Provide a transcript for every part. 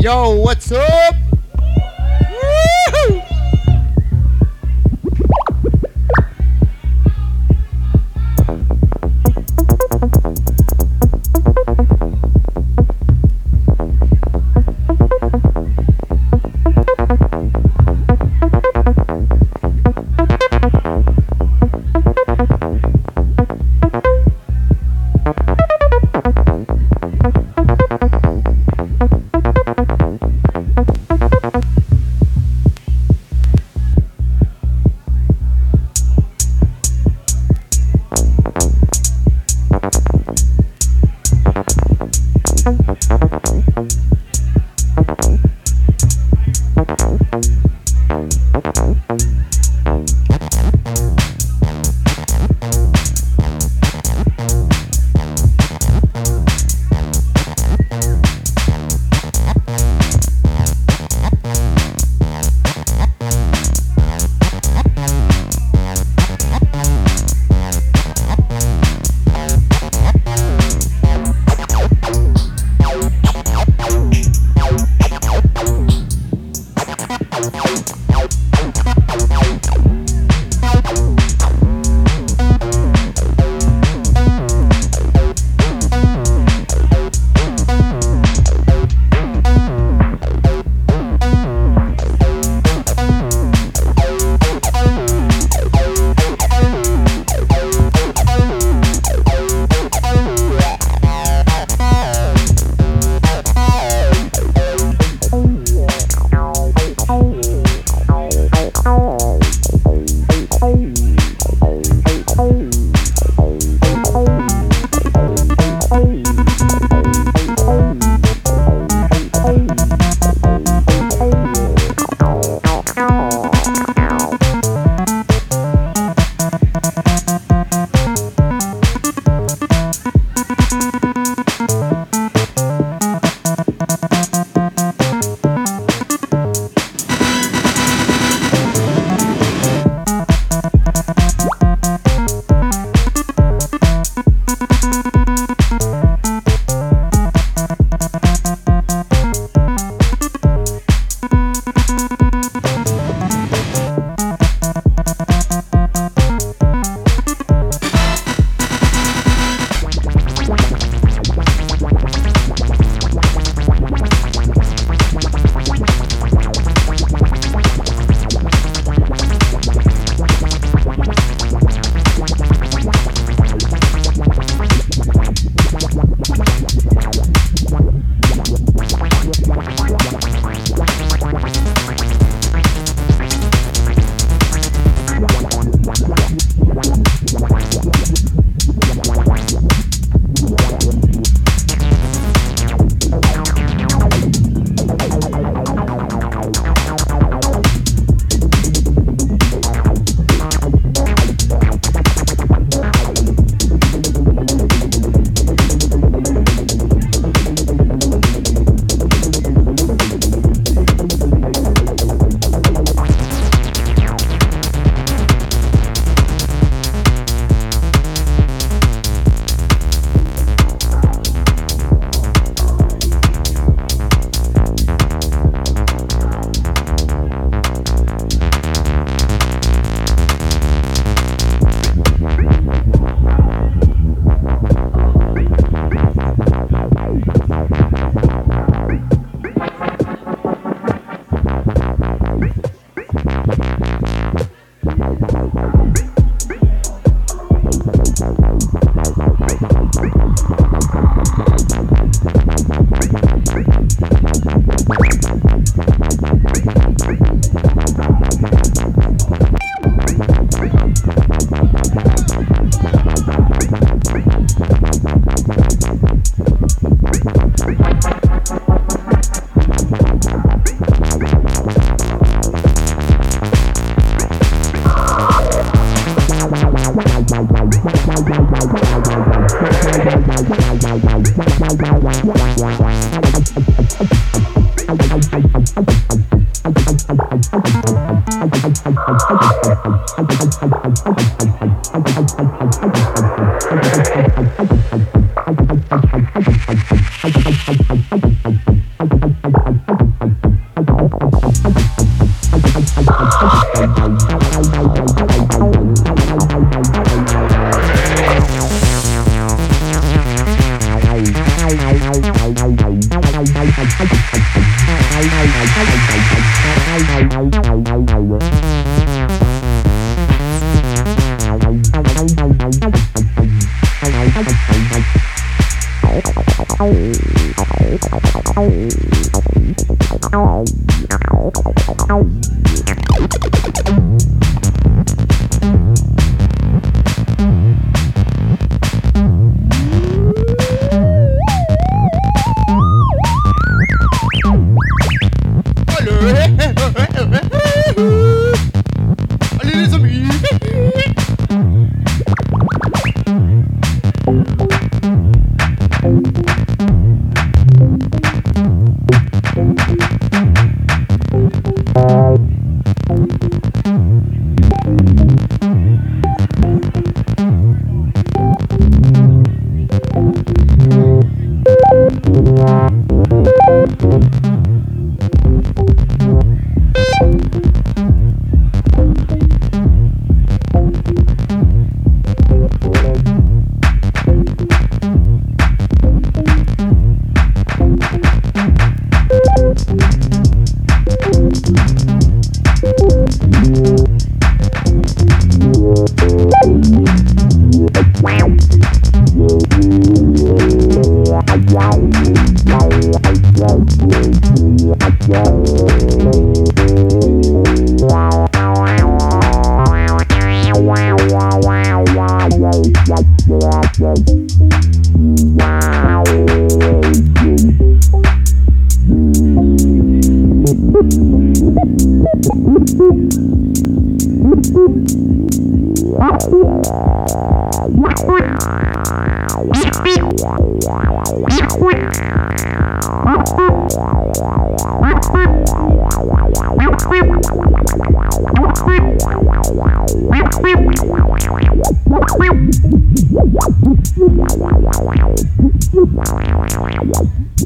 Yo, what's up? I'm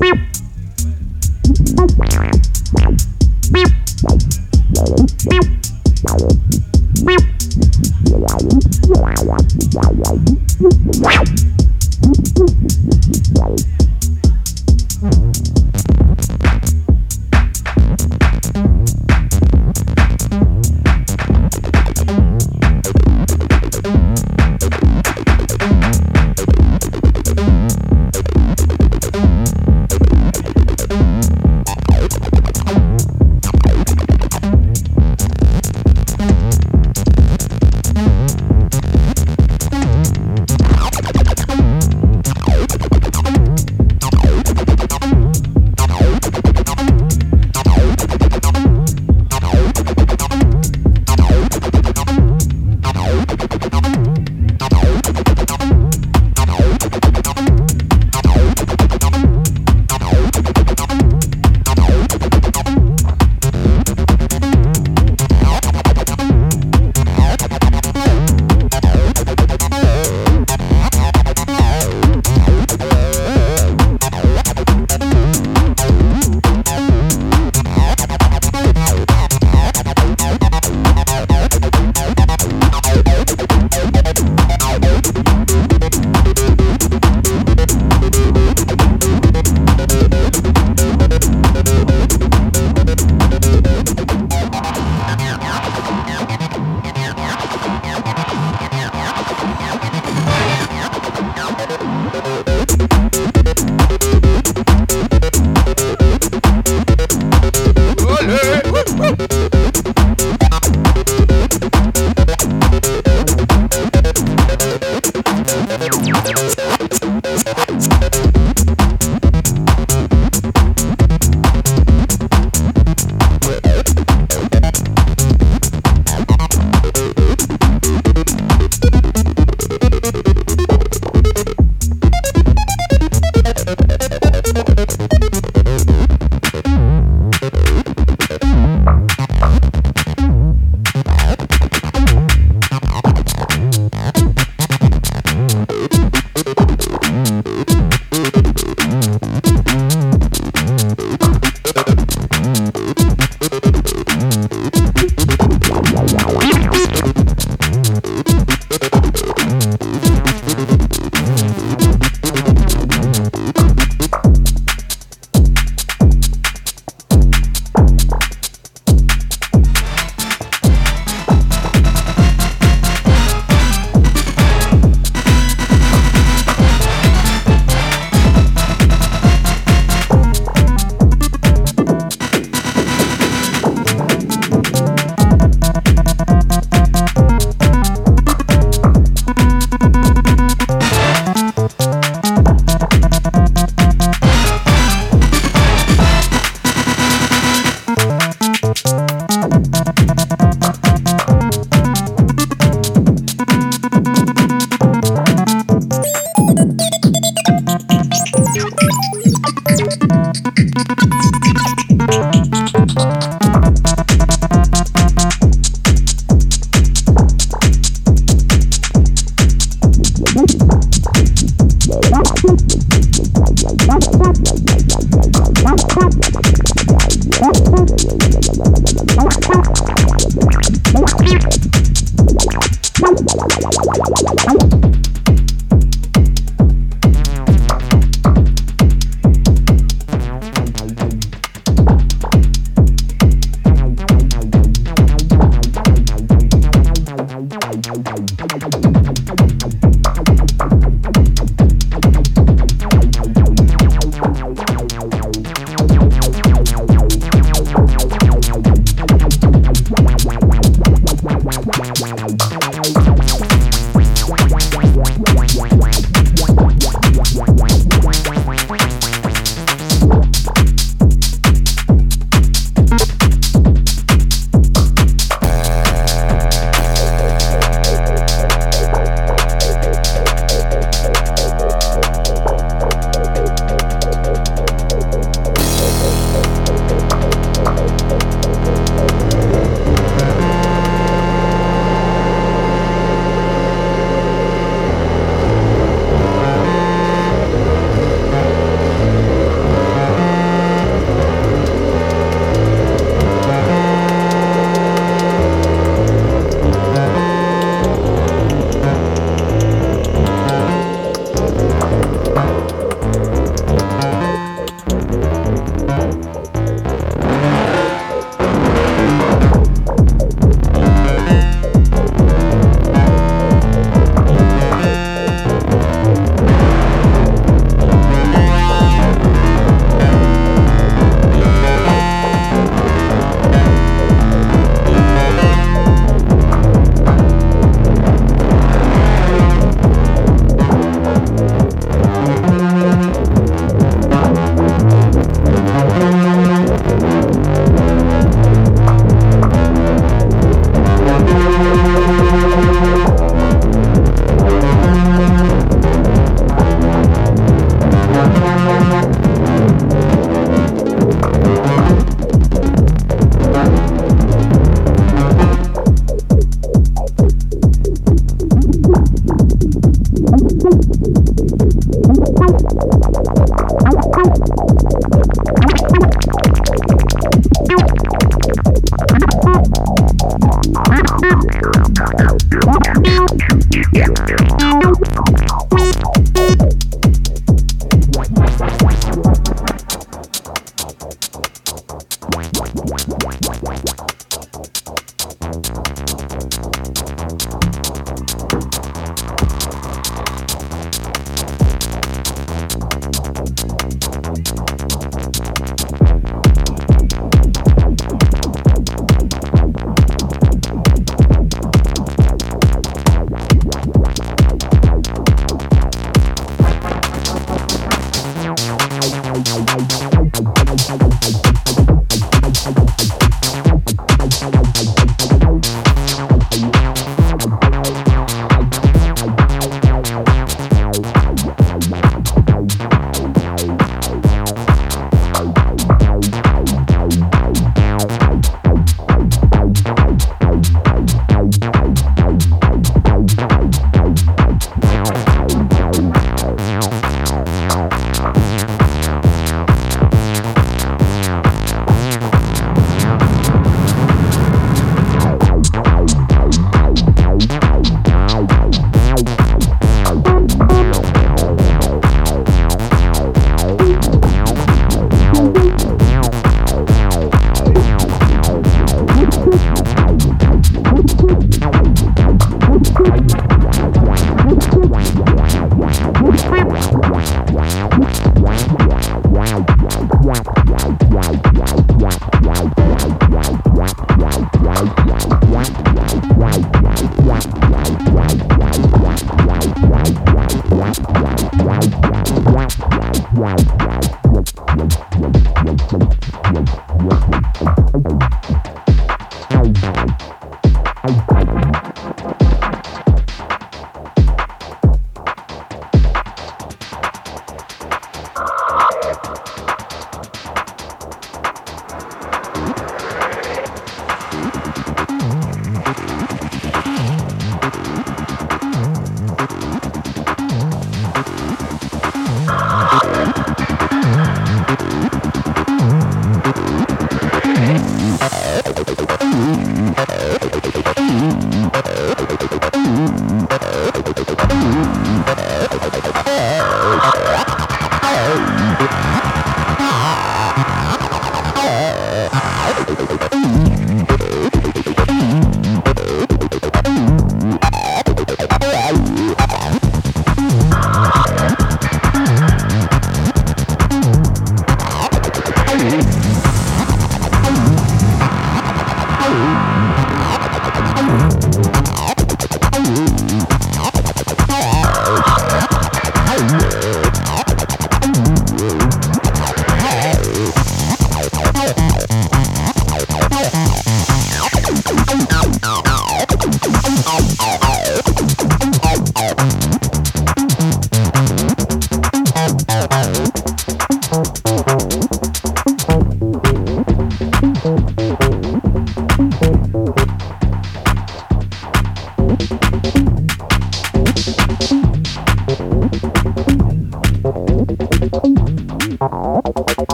Beep.